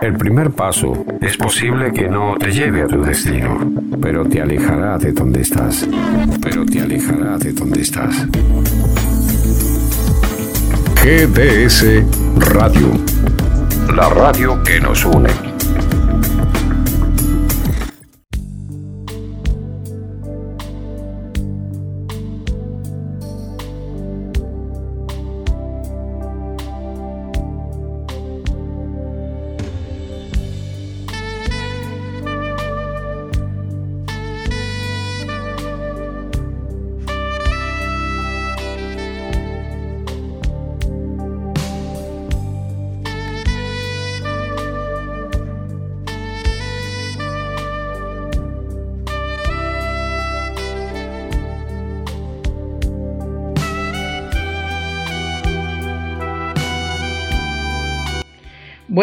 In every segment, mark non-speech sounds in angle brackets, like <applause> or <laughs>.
El primer paso es posible que no te lleve a tu destino, pero te alejará de donde estás. Pero te alejará de donde estás. GDS Radio. La radio que nos une.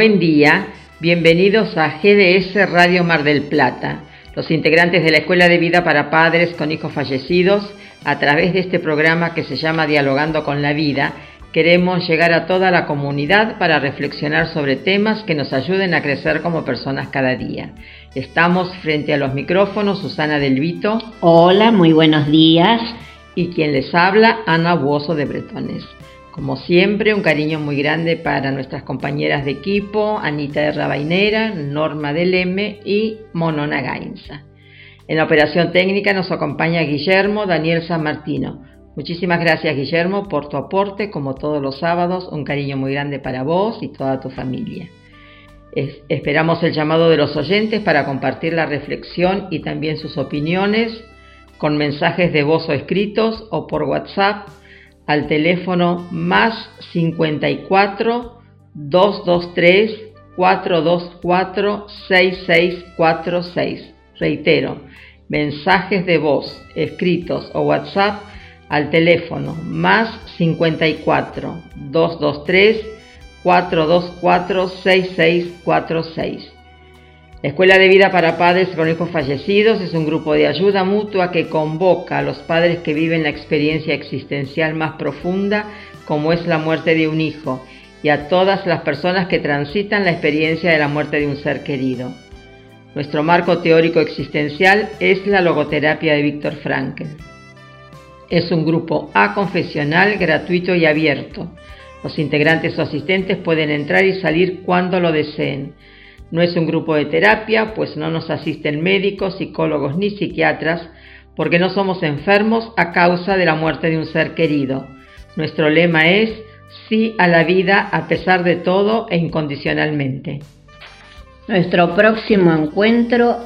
Buen día, bienvenidos a GDS Radio Mar del Plata, los integrantes de la Escuela de Vida para Padres con Hijos Fallecidos, a través de este programa que se llama Dialogando con la Vida, queremos llegar a toda la comunidad para reflexionar sobre temas que nos ayuden a crecer como personas cada día. Estamos frente a los micrófonos, Susana Del Vito. Hola, muy buenos días. Y quien les habla, Ana Buoso de Bretones. Como siempre, un cariño muy grande para nuestras compañeras de equipo, Anita de Rabainera, Norma del M y Monona Gainza. En la operación técnica nos acompaña Guillermo Daniel San Martino. Muchísimas gracias Guillermo por tu aporte, como todos los sábados, un cariño muy grande para vos y toda tu familia. esperamos el llamado de los oyentes para compartir la reflexión y también sus opiniones con mensajes de voz o escritos o por WhatsApp al teléfono más 54 223 424 6646. Reitero, mensajes de voz, escritos o WhatsApp al teléfono más 54 223 424 6646. La Escuela de Vida para Padres con Hijos Fallecidos es un grupo de ayuda mutua que convoca a los padres que viven la experiencia existencial más profunda, como es la muerte de un hijo, y a todas las personas que transitan la experiencia de la muerte de un ser querido. Nuestro marco teórico existencial es la logoterapia de Víctor Frankl. Es un grupo aconfesional, gratuito y abierto. Los integrantes o asistentes pueden entrar y salir cuando lo deseen. No es un grupo de terapia, pues no nos asisten médicos, psicólogos ni psiquiatras, porque no somos enfermos a causa de la muerte de un ser querido. Nuestro lema es sí a la vida a pesar de todo e incondicionalmente. Nuestro próximo encuentro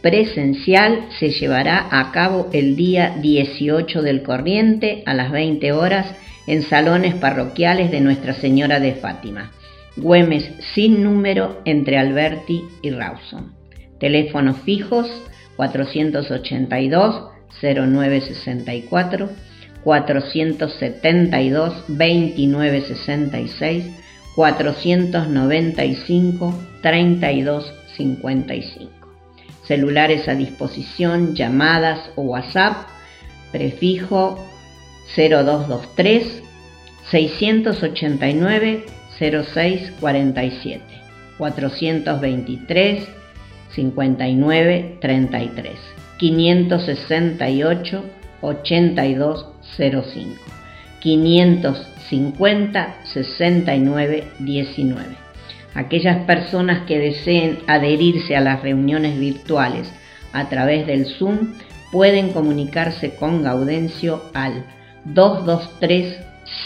presencial se llevará a cabo el día 18 del corriente a las 20 horas en salones parroquiales de Nuestra Señora de Fátima. Güemes sin número entre Alberti y Rawson. Teléfonos fijos 482 0964 472 2966 495 3255. Celulares a disposición, llamadas o WhatsApp, prefijo 0223 689 0647 423 59 33 568 8205 550 69 19 Aquellas personas que deseen adherirse a las reuniones virtuales a través del Zoom pueden comunicarse con Gaudencio al 223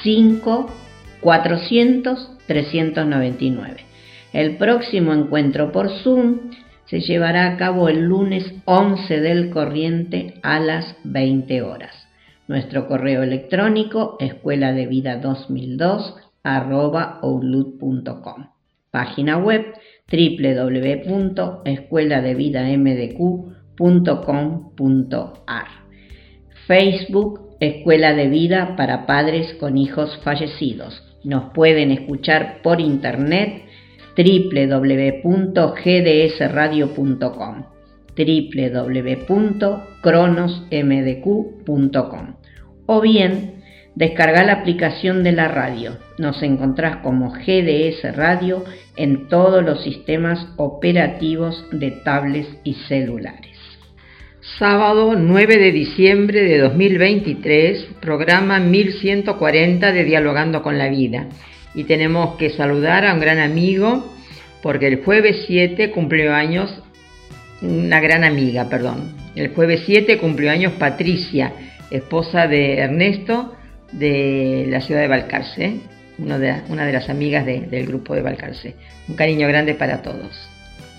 5 400 399. El próximo encuentro por Zoom se llevará a cabo el lunes 11 del corriente a las 20 horas. Nuestro correo electrónico escuela de vida 2002 Página web www.escueladevidamdq.com.ar. Facebook Escuela de Vida para Padres con Hijos Fallecidos nos pueden escuchar por internet www.gdsradio.com www.cronosmdq.com o bien Descarga la aplicación de la radio. Nos encontrás como GDS Radio en todos los sistemas operativos de tablets y celulares. Sábado 9 de diciembre de 2023, programa 1140 de Dialogando con la Vida. Y tenemos que saludar a un gran amigo, porque el jueves 7 cumplió años, una gran amiga, perdón. El jueves 7 cumplió años Patricia, esposa de Ernesto, de la ciudad de Balcarce, una de las amigas del grupo de Balcarce. Un cariño grande para todos.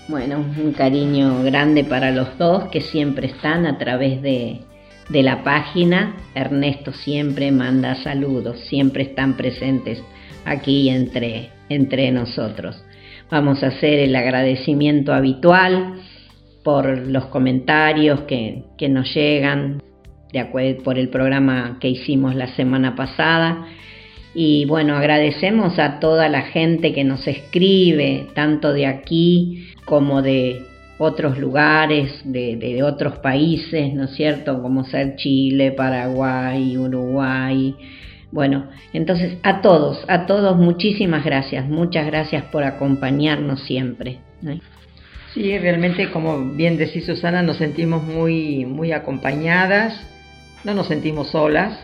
Bueno, un cariño grande para los dos que siempre están a través de, de la página. Ernesto siempre manda saludos, siempre están presentes aquí entre, entre nosotros. Vamos a hacer el agradecimiento habitual por los comentarios que, que nos llegan por el programa que hicimos la semana pasada. Y bueno, agradecemos a toda la gente que nos escribe, tanto de aquí como de otros lugares, de, otros países, ¿no es cierto? Como ser Chile, Paraguay, Uruguay. Bueno, entonces a todos, a todos muchísimas gracias, muchas gracias por acompañarnos siempre. Sí, realmente como bien decís Susana, nos sentimos muy, muy acompañadas no nos sentimos solas,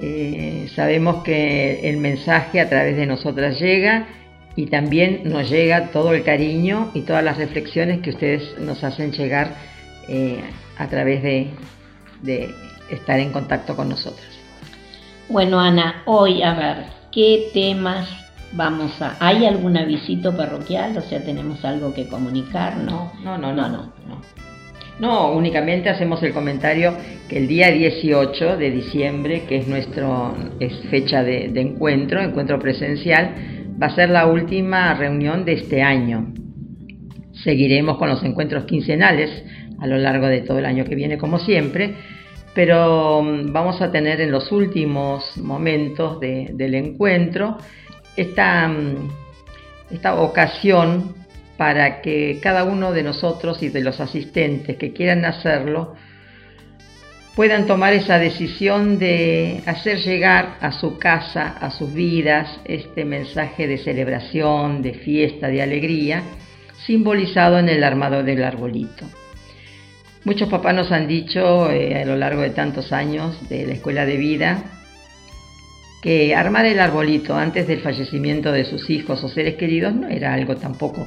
eh, sabemos que el mensaje a través de nosotras llega y también nos llega todo el cariño y todas las reflexiones que ustedes nos hacen llegar eh, a través de, de estar en contacto con nosotras. Bueno, Ana, hoy a ver, ¿qué temas vamos a... ¿Hay algún avisito parroquial? O sea, ¿tenemos algo que comunicar? No, no, no, no, no. no. No, únicamente hacemos el comentario que el día 18 de diciembre, que es nuestra fecha de, encuentro, encuentro presencial, va a ser la última reunión de este año. Seguiremos con los encuentros quincenales a lo largo de todo el año que viene, como siempre, pero mm, vamos a tener en los últimos momentos del encuentro esta, mm, esta ocasión para que cada uno de nosotros y de los asistentes que quieran hacerlo puedan tomar esa decisión de hacer llegar a su casa, a sus vidas, este mensaje de celebración, de fiesta, de alegría, simbolizado en el armado del arbolito. Muchos papás nos han dicho eh, a lo largo de tantos años de la escuela de vida que armar el arbolito antes del fallecimiento de sus hijos o seres queridos no era algo tampoco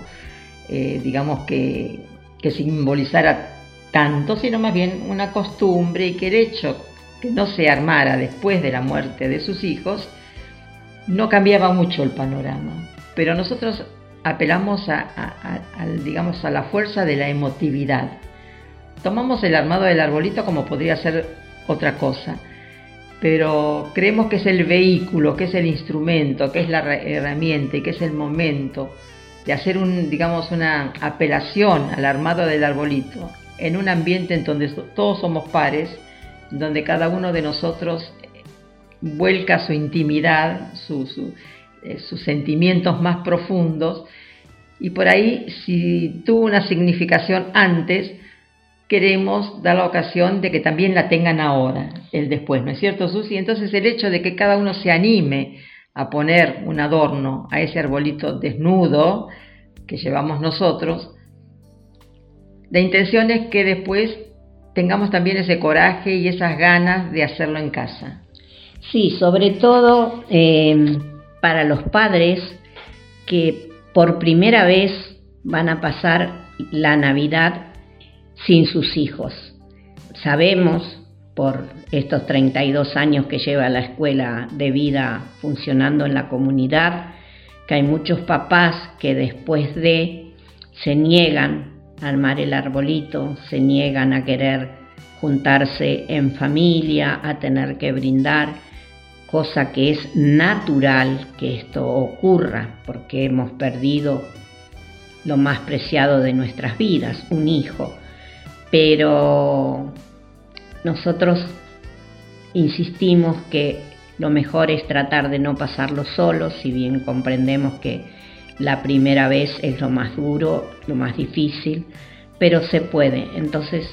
eh, digamos, que, que simbolizara tanto, sino más bien una costumbre y que el hecho que no se armara después de la muerte de sus hijos no cambiaba mucho el panorama. Pero nosotros apelamos a, digamos, a la fuerza de la emotividad. Tomamos el armado del arbolito como podría ser otra cosa, pero creemos que es el vehículo, que es el instrumento, que es la herramienta y que es el momento de hacer un, digamos, una apelación al armado del arbolito en un ambiente en donde todos somos pares, donde cada uno de nosotros vuelca su intimidad, eh, sus sentimientos más profundos, y por ahí, si tuvo una significación antes, queremos dar la ocasión de que también la tengan ahora, el después, ¿no es cierto, Susi? Entonces el hecho de que cada uno se anime a poner un adorno a ese arbolito desnudo que llevamos nosotros, la intención es que después tengamos también ese coraje y esas ganas de hacerlo en casa. Sí, sobre todo em, para los padres que por primera vez van a pasar la Navidad sin sus hijos. Sabemos por estos 32 años que lleva la escuela de vida funcionando en la comunidad, que hay muchos papás que después de se niegan a armar el arbolito, se niegan a querer juntarse en familia, a tener que brindar, cosa que es natural que esto ocurra, porque hemos perdido lo más preciado de nuestras vidas, un hijo. Pero nosotros insistimos que lo mejor es tratar de no pasarlo solos, si bien comprendemos que la primera vez es lo más duro, lo más difícil, pero se puede. Entonces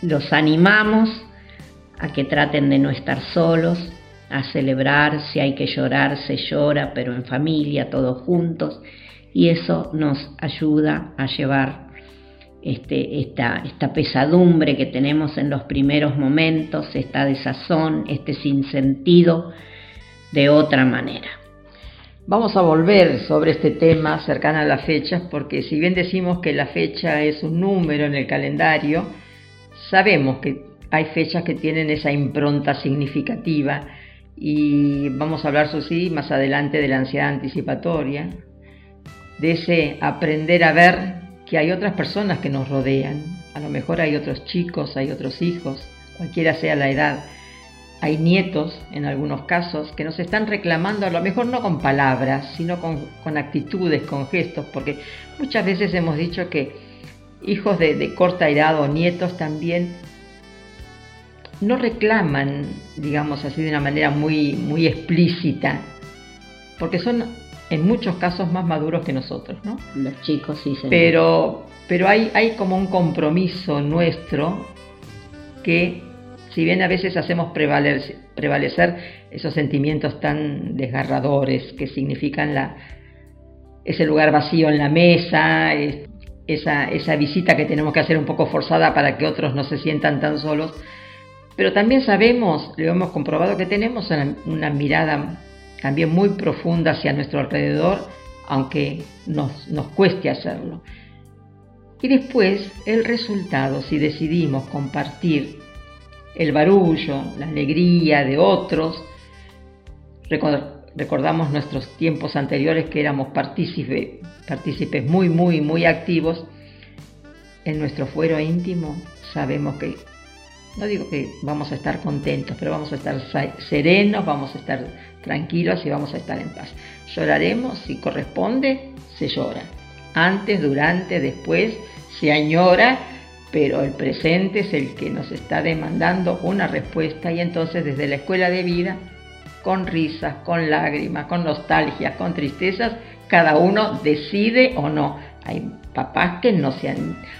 los animamos a que traten de no estar solos, a celebrar, si hay que llorar, se llora, pero en familia, todos juntos, y eso nos ayuda a llevar este, esta, pesadumbre que tenemos en los primeros momentos, esta desazón, este sinsentido, de otra manera. Vamos a volver sobre este tema cercano a las fechas, porque si bien decimos que la fecha es un número en el calendario, sabemos que hay fechas que tienen esa impronta significativa y vamos a hablar, sí, más adelante de la ansiedad anticipatoria, de ese aprender a ver que hay otras personas que nos rodean, a lo mejor hay otros chicos, hay otros hijos, cualquiera sea la edad, hay nietos en algunos casos que nos están reclamando, a lo mejor no con palabras, sino con, actitudes, con gestos, porque muchas veces hemos dicho que hijos de, de corta edad o nietos también no reclaman, digamos así, de una manera muy, muy explícita, porque son en muchos casos más maduros que nosotros, ¿no? Los chicos sí, se Pero, pero hay, hay como un compromiso nuestro que, si bien a veces hacemos prevalecer, prevalecer esos sentimientos tan desgarradores que significan la, ese lugar vacío en la mesa, esa, esa visita que tenemos que hacer un poco forzada para que otros no se sientan tan solos, pero también sabemos, lo hemos comprobado, que tenemos una, mirada también muy profunda hacia nuestro alrededor, aunque nos, nos cueste hacerlo. Y después el resultado, si decidimos compartir el barullo, la alegría de otros, recordamos nuestros tiempos anteriores que éramos partícipes, partícipes muy, muy, muy activos, en nuestro fuero íntimo sabemos que no digo que vamos a estar contentos, pero vamos a estar serenos, vamos a estar tranquilos y vamos a estar en paz. Lloraremos, si corresponde, se llora. Antes, durante, después, se añora, pero el presente es el que nos está demandando una respuesta y entonces desde la escuela de vida, con risas, con lágrimas, con nostalgias, con tristezas, cada uno decide o no. Hay papás que no se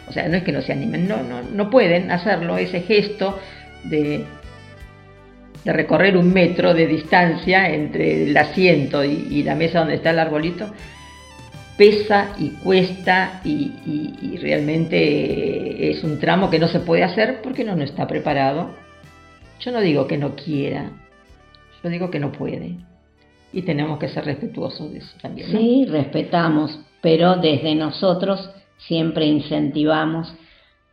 o sea, no es que no se animen, no, no, no pueden hacerlo, ese gesto de, de recorrer un metro de distancia entre el asiento y, la mesa donde está el arbolito, pesa y cuesta y, realmente es un tramo que no se puede hacer porque no está preparado. Yo no digo que no quiera, yo digo que no puede. Y tenemos que ser respetuosos de eso también. Sí, respetamos, pero desde nosotros siempre incentivamos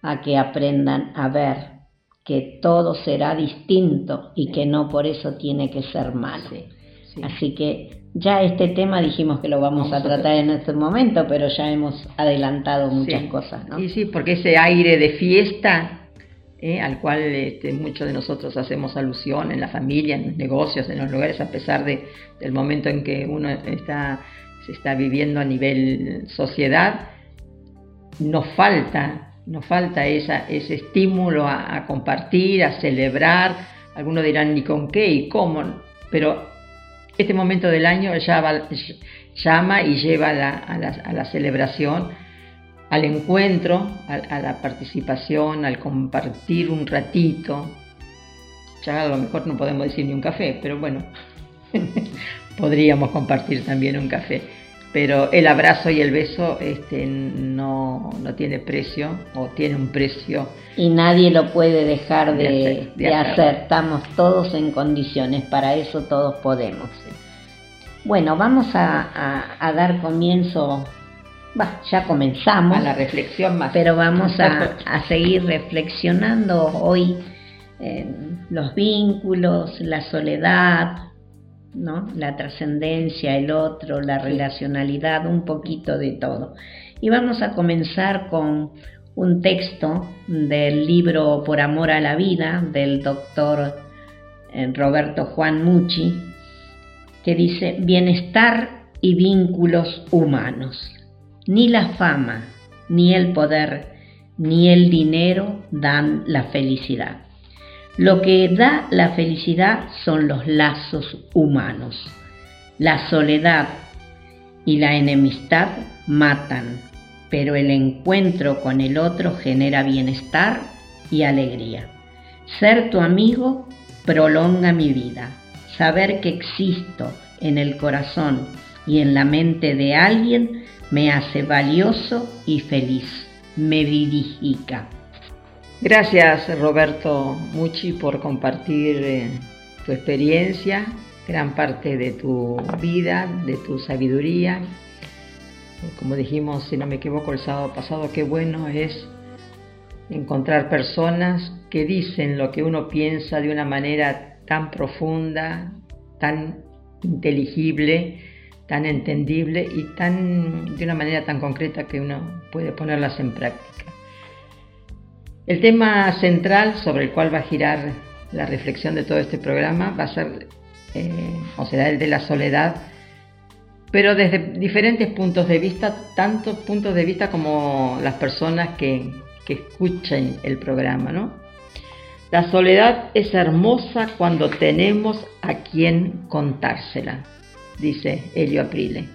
a que aprendan a ver que todo será distinto y que no por eso tiene que ser malo. Así que ya este tema dijimos que lo vamos, a tratar en este momento, pero ya hemos adelantado muchas cosas. ¿no? Y sí, porque ese aire de fiesta ¿eh? al cual este, muchos de nosotros hacemos alusión en la familia, en los negocios, en los lugares, a pesar de, del momento en que uno está se está viviendo a nivel sociedad, nos falta, nos falta esa, ese estímulo a, compartir, a celebrar. Algunos dirán ni con qué y cómo, pero este momento del año ya llama y lleva a la, a la, celebración, al encuentro, a, la participación, al compartir un ratito. Ya a lo mejor no podemos decir ni un café, pero bueno, <laughs> podríamos compartir también un café. Pero el abrazo y el beso este, no, no tiene precio o tiene un precio. Y nadie lo puede dejar de, hacer, Estamos todos en condiciones, para eso todos podemos. Bueno, vamos a, dar comienzo, ya comenzamos. A la reflexión más. Pero vamos a, <laughs> a seguir reflexionando hoy en los vínculos, la soledad, ¿no? La trascendencia, el otro, la relacionalidad, un poquito de todo. Y vamos a comenzar con un texto del libro Por Amor a la Vida del doctor eh, Roberto Juan Mucci, que dice, bienestar y vínculos humanos. Ni la fama, ni el poder, ni el dinero dan la felicidad. Lo que da la felicidad son los lazos humanos. La soledad y la enemistad matan, pero el encuentro con el otro genera bienestar y alegría. Ser tu amigo prolonga mi vida. saber que existo en el corazón y en la mente de alguien me hace valioso y feliz, me vivifica. Gracias Roberto Muchi por compartir eh, tu experiencia, gran parte de tu vida, de tu sabiduría. Eh, como dijimos, si no me equivoco, el sábado pasado, qué bueno es encontrar personas que dicen lo que uno piensa de una manera tan profunda, tan inteligible, tan entendible y tan de una manera tan concreta que uno puede ponerlas en práctica. El tema central sobre el cual va a girar la reflexión de todo este programa va a ser, eh, o será el de la soledad, pero desde diferentes puntos de vista, tantos puntos de vista como las personas que, que escuchen el programa, ¿no? La soledad es hermosa cuando tenemos a quien contársela, dice Helio Aprile,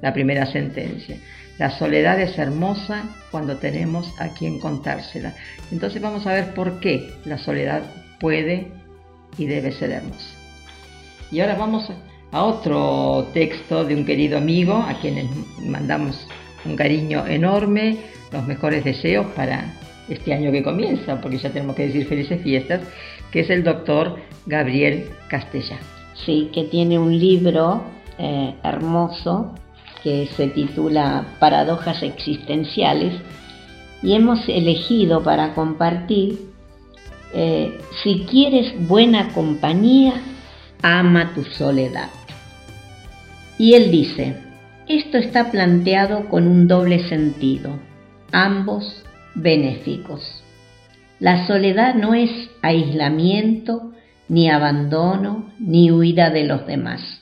la primera sentencia. La soledad es hermosa cuando tenemos a quien contársela. Entonces vamos a ver por qué la soledad puede y debe ser hermosa. Y ahora vamos a otro texto de un querido amigo a quien mandamos un cariño enorme, los mejores deseos para este año que comienza, porque ya tenemos que decir felices fiestas, que es el doctor Gabriel Castellán. Sí, que tiene un libro eh, hermoso que se titula Paradojas existenciales y hemos elegido para compartir, eh, si quieres buena compañía, ama tu soledad. Y él dice, esto está planteado con un doble sentido, ambos benéficos. La soledad no es aislamiento, ni abandono, ni huida de los demás.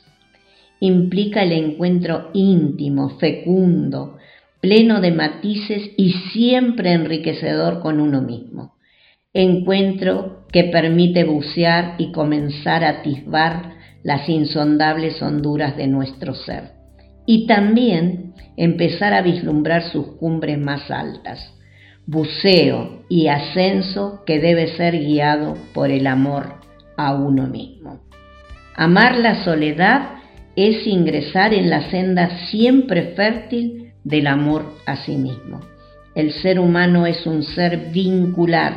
Implica el encuentro íntimo, fecundo, pleno de matices y siempre enriquecedor con uno mismo. Encuentro que permite bucear y comenzar a atisbar las insondables honduras de nuestro ser. Y también empezar a vislumbrar sus cumbres más altas buceo y ascenso que debe ser guiado por el amor a uno mismo. Amar la soledad es ingresar en la senda siempre fértil del amor a sí mismo. El ser humano es un ser vincular.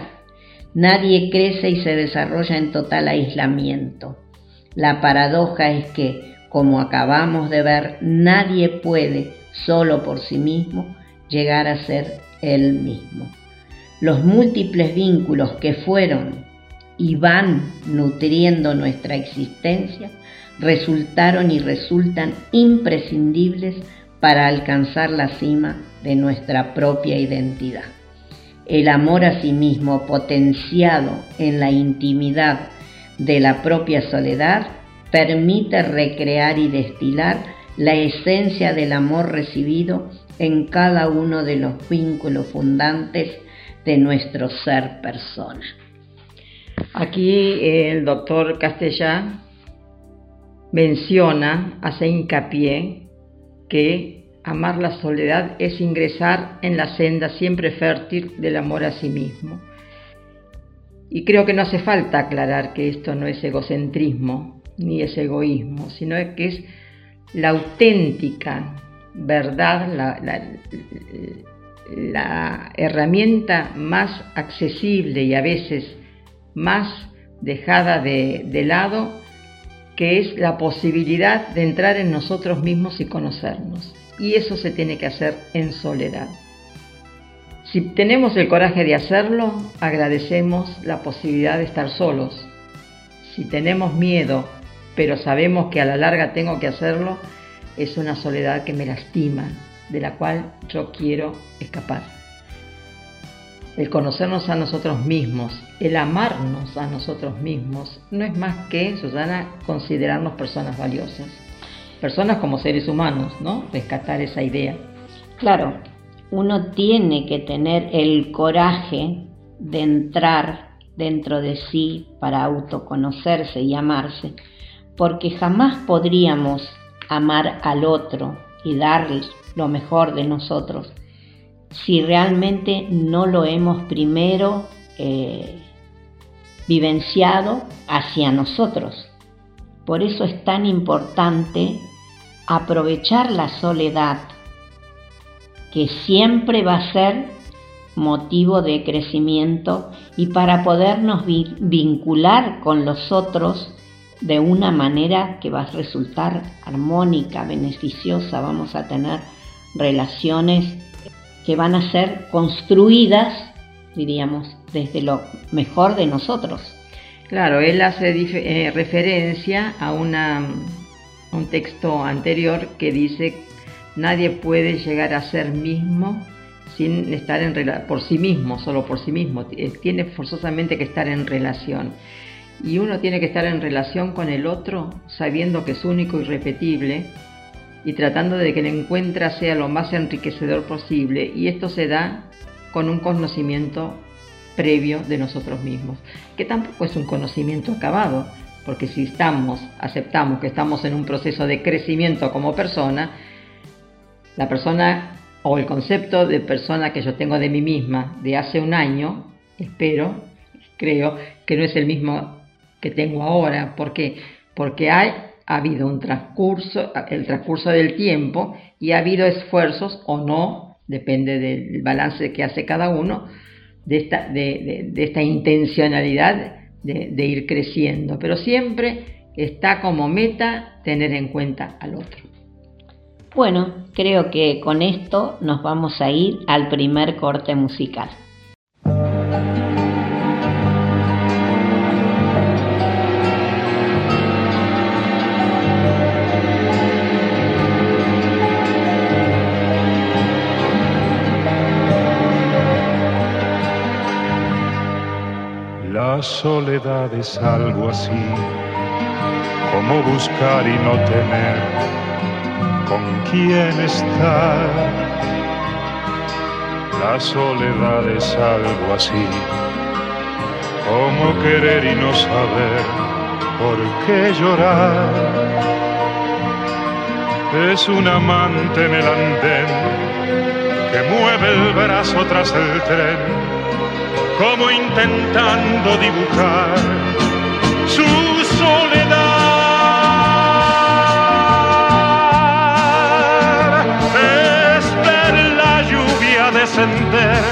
Nadie crece y se desarrolla en total aislamiento. La paradoja es que, como acabamos de ver, nadie puede, solo por sí mismo, llegar a ser él mismo. Los múltiples vínculos que fueron y van nutriendo nuestra existencia resultaron y resultan imprescindibles para alcanzar la cima de nuestra propia identidad. El amor a sí mismo potenciado en la intimidad de la propia soledad permite recrear y destilar la esencia del amor recibido en cada uno de los vínculos fundantes de nuestro ser persona. Aquí el doctor Castellá menciona, hace hincapié, que amar la soledad es ingresar en la senda siempre fértil del amor a sí mismo. Y creo que no hace falta aclarar que esto no es egocentrismo ni es egoísmo, sino que es la auténtica verdad, la, herramienta más accesible y a veces más dejada de, de lado, que es la posibilidad de entrar en nosotros mismos y conocernos. Y eso se tiene que hacer en soledad. Si tenemos el coraje de hacerlo, agradecemos la posibilidad de estar solos. Si tenemos miedo, pero sabemos que a la larga tengo que hacerlo, es una soledad que me lastima, de la cual yo quiero escapar. El conocernos a nosotros mismos, el amarnos a nosotros mismos, no es más que, Susana, considerarnos personas valiosas. Personas como seres humanos, ¿no? Rescatar esa idea. Claro, uno tiene que tener el coraje de entrar dentro de sí para autoconocerse y amarse, porque jamás podríamos amar al otro y darle lo mejor de nosotros si realmente no lo hemos primero eh, vivenciado hacia nosotros. Por eso es tan importante aprovechar la soledad, que siempre va a ser motivo de crecimiento y para podernos vincular con los otros de una manera que va a resultar armónica, beneficiosa, vamos a tener relaciones que van a ser construidas, diríamos, desde lo mejor de nosotros. Claro, él hace eh, referencia a una, un texto anterior que dice, nadie puede llegar a ser mismo sin estar en por sí mismo, solo por sí mismo, tiene forzosamente que estar en relación. Y uno tiene que estar en relación con el otro sabiendo que es único y repetible y tratando de que el encuentro sea lo más enriquecedor posible. Y esto se da con un conocimiento previo de nosotros mismos, que tampoco es un conocimiento acabado, porque si estamos, aceptamos que estamos en un proceso de crecimiento como persona, la persona o el concepto de persona que yo tengo de mí misma de hace un año, espero, creo que no es el mismo que tengo ahora. ¿Por qué? Porque hay, ha habido un transcurso, el transcurso del tiempo y ha habido esfuerzos o no, depende del balance que hace cada uno, de esta, de, esta intencionalidad de ir creciendo. Pero siempre está como meta tener en cuenta al otro. Bueno, creo que con esto nos vamos a ir al primer corte musical. La soledad es algo así, como buscar y no tener con quién estar. La soledad es algo así, como querer y no saber por qué llorar. Es un amante en el andén que mueve el brazo tras el tren como intentando dibujar su soledad. Es ver la lluvia descender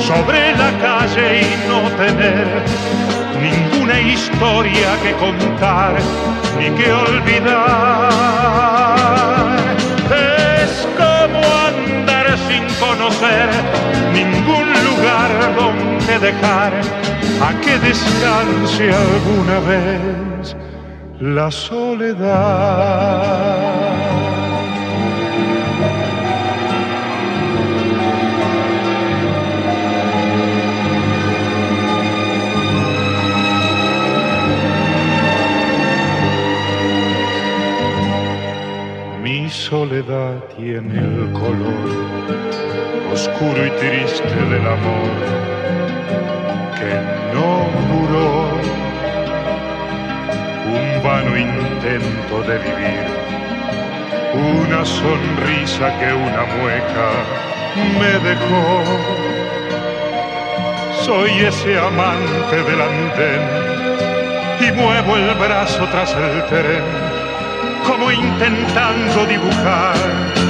sobre la calle y no tener ninguna historia que contar ni que olvidar. Es como andar sin conocer ningún donde dejar a que descanse alguna vez la soledad. Mi soledad tiene el color oscuro y triste del amor no duró. Un vano intento de vivir, una sonrisa que una mueca me dejó. Soy ese amante del andén y muevo el brazo tras el tren, como intentando dibujar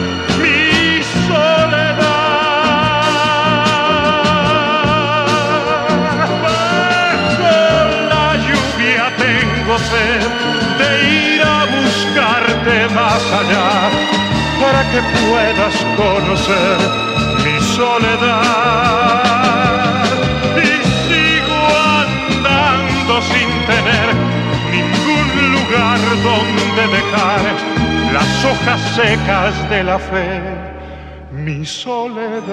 de ir a buscarte más allá para que puedas conocer mi soledad. Y sigo andando sin tener ningún lugar donde dejar las hojas secas de la fe, mi soledad.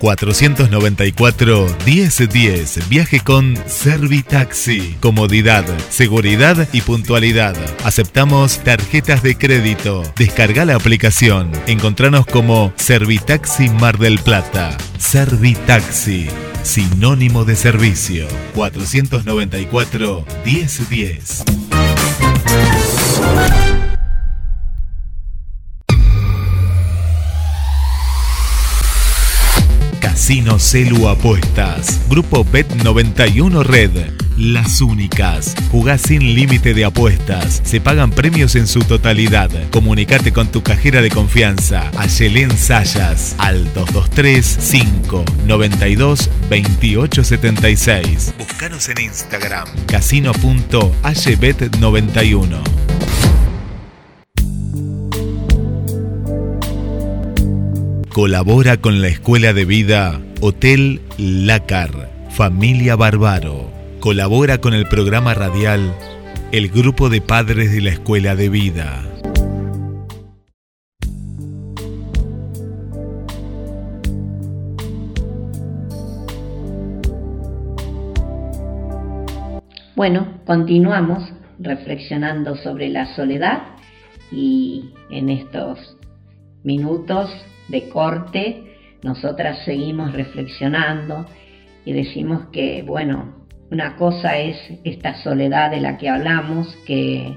494 1010. Viaje con Servitaxi. Comodidad, seguridad y puntualidad. Aceptamos tarjetas de crédito. Descarga la aplicación. Encontranos como Servitaxi Mar del Plata. Servitaxi. Sinónimo de servicio. 494 1010. Casino Celu Apuestas. Grupo Bet91 Red. Las únicas. Jugás sin límite de apuestas. Se pagan premios en su totalidad. Comunicate con tu cajera de confianza. Ayelén Sayas. Al 223 592 2876. Búscanos en Instagram. Casino.aybet91. Colabora con la Escuela de Vida Hotel Lácar, Familia Barbaro. Colabora con el programa radial El Grupo de Padres de la Escuela de Vida. Bueno, continuamos reflexionando sobre la soledad y en estos minutos de corte, nosotras seguimos reflexionando y decimos que, bueno, una cosa es esta soledad de la que hablamos, que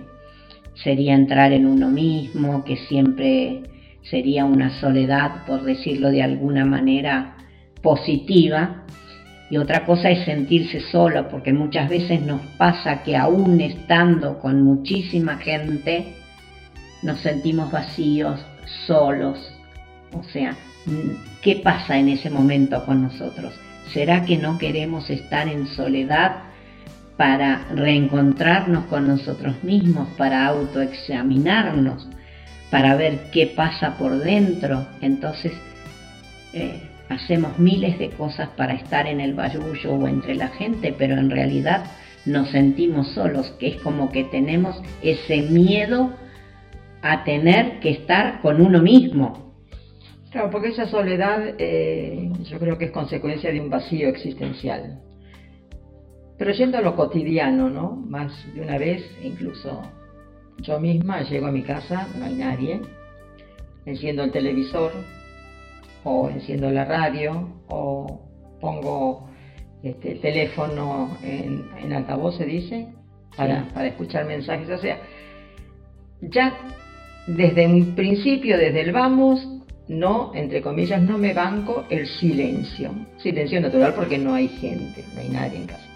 sería entrar en uno mismo, que siempre sería una soledad, por decirlo de alguna manera, positiva. Y otra cosa es sentirse solo, porque muchas veces nos pasa que aún estando con muchísima gente, nos sentimos vacíos, solos, o sea, ¿qué pasa en ese momento con nosotros? ¿Será que no queremos estar en soledad para reencontrarnos con nosotros mismos, para autoexaminarnos, para ver qué pasa por dentro? Entonces, eh, hacemos miles de cosas para estar en el barullo o entre la gente, pero en realidad nos sentimos solos, que es como que tenemos ese miedo a tener que estar con uno mismo, Claro, porque esa soledad eh, yo creo que es consecuencia de un vacío existencial. Pero yendo a lo cotidiano, ¿no? Más de una vez, incluso yo misma llego a mi casa, no hay nadie, enciendo el televisor, o enciendo la radio, o pongo este, el teléfono en, altavoz, se dice, para, para escuchar mensajes. O sea, ya desde un principio, desde el vamos, no, entre comillas, no me banco el silencio. Silencio natural porque no hay gente, no hay nadie en casa.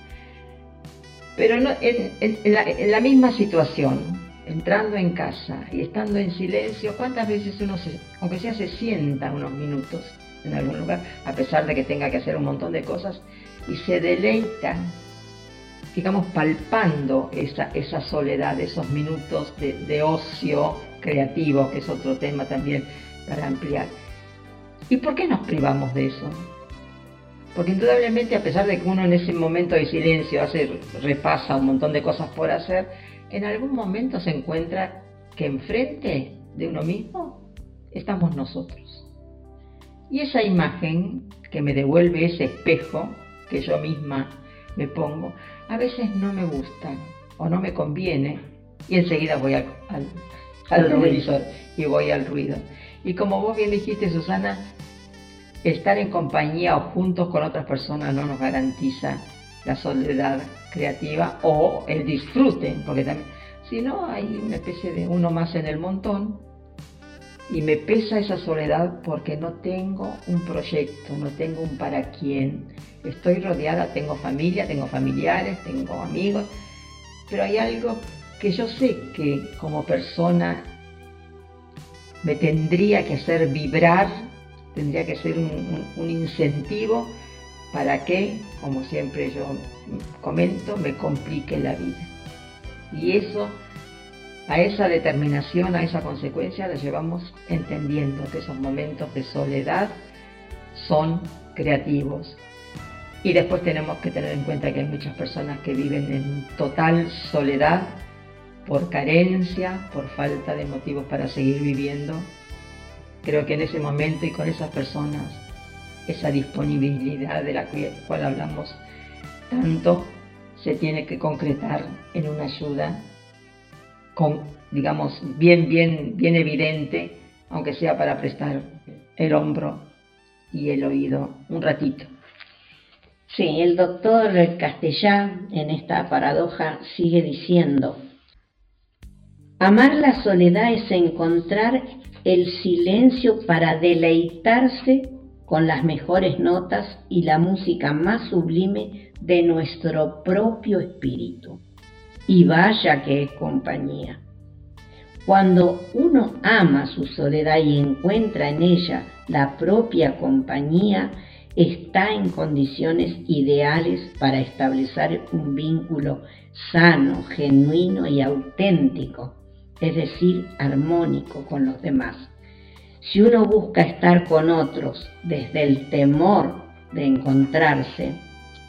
Pero en, la, misma situación, entrando en casa y estando en silencio, ¿cuántas veces uno, se, aunque sea se sienta unos minutos en algún lugar, a pesar de que tenga que hacer un montón de cosas, y se deleita, digamos, palpando esa, esa soledad, esos minutos de ocio creativo, que es otro tema también para ampliar. ¿Y por qué nos privamos de eso? Porque indudablemente a pesar de que uno en ese momento de silencio hace, repasa un montón de cosas por hacer, en algún momento se encuentra que enfrente de uno mismo estamos nosotros. Y esa imagen que me devuelve ese espejo que yo misma me pongo, a veces no me gusta o no me conviene y enseguida voy al, al, y voy al ruido. Y como vos bien dijiste, Susana, estar en compañía o juntos con otras personas no nos garantiza la soledad creativa o el disfrute, porque también, si no, hay una especie de uno más en el montón y me pesa esa soledad porque no tengo un proyecto, no tengo un para quién. Estoy rodeada, tengo familia, tengo familiares, tengo amigos, pero hay algo que yo sé que como persona me tendría que hacer vibrar, tendría que ser un, incentivo para que, como siempre yo comento, me complique la vida. Y eso, a esa determinación, a esa consecuencia, la llevamos entendiendo que esos momentos de soledad son creativos. Y después tenemos que tener en cuenta que hay muchas personas que viven en total soledad por carencia, por falta de motivos para seguir viviendo. Creo que en ese momento y con esas personas esa disponibilidad de la cual hablamos tanto se tiene que concretar en una ayuda digamos, bien, bien, bien evidente, aunque sea para prestar el hombro y el oído un ratito. Sí, el doctor Castellán en esta paradoja sigue diciendo, amar la soledad es encontrar el silencio para deleitarse con las mejores notas y la música más sublime de nuestro propio espíritu. Y vaya que es compañía. Cuando uno ama su soledad y encuentra en ella la propia compañía, está en condiciones ideales para establecer un vínculo sano, genuino y auténtico, es decir, armónico con los demás. Si uno busca estar con otros desde el temor de encontrarse,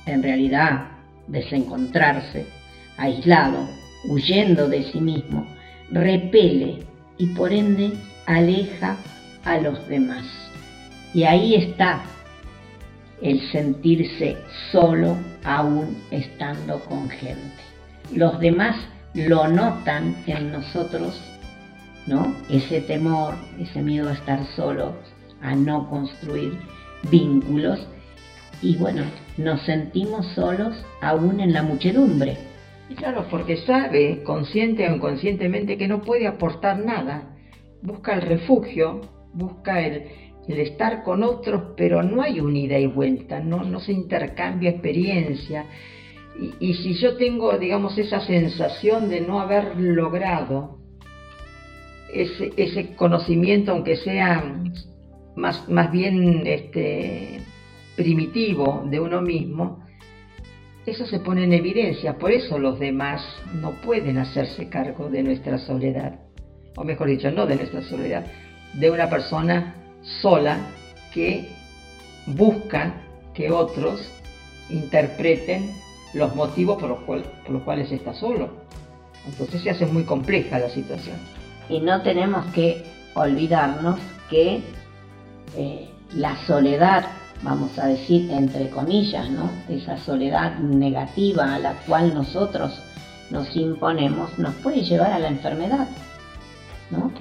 en realidad desencontrarse, aislado, huyendo de sí mismo, repele y por ende aleja a los demás. Y ahí está el sentirse solo aún estando con gente. Los demás lo notan en nosotros, ¿no? Ese temor, ese miedo a estar solo, a no construir vínculos. Y bueno, nos sentimos solos aún en la muchedumbre. Y claro, porque sabe, consciente o inconscientemente, que no puede aportar nada. Busca el refugio, busca el, estar con otros, pero no hay un ida y vuelta, no, no se intercambia experiencia. Y, si yo tengo, digamos, esa sensación de no haber logrado ese, ese conocimiento, aunque sea más, más bien este, primitivo de uno mismo, eso se pone en evidencia. Por eso los demás no pueden hacerse cargo de nuestra soledad, o mejor dicho, no de nuestra soledad, de una persona sola que busca que otros interpreten los motivos por los, cuales está solo. Entonces se hace muy compleja la situación. Y no tenemos que olvidarnos que eh, la soledad, vamos a decir entre comillas, ¿no? esa soledad negativa a la cual nosotros nos imponemos, nos puede llevar a la enfermedad. ¿no?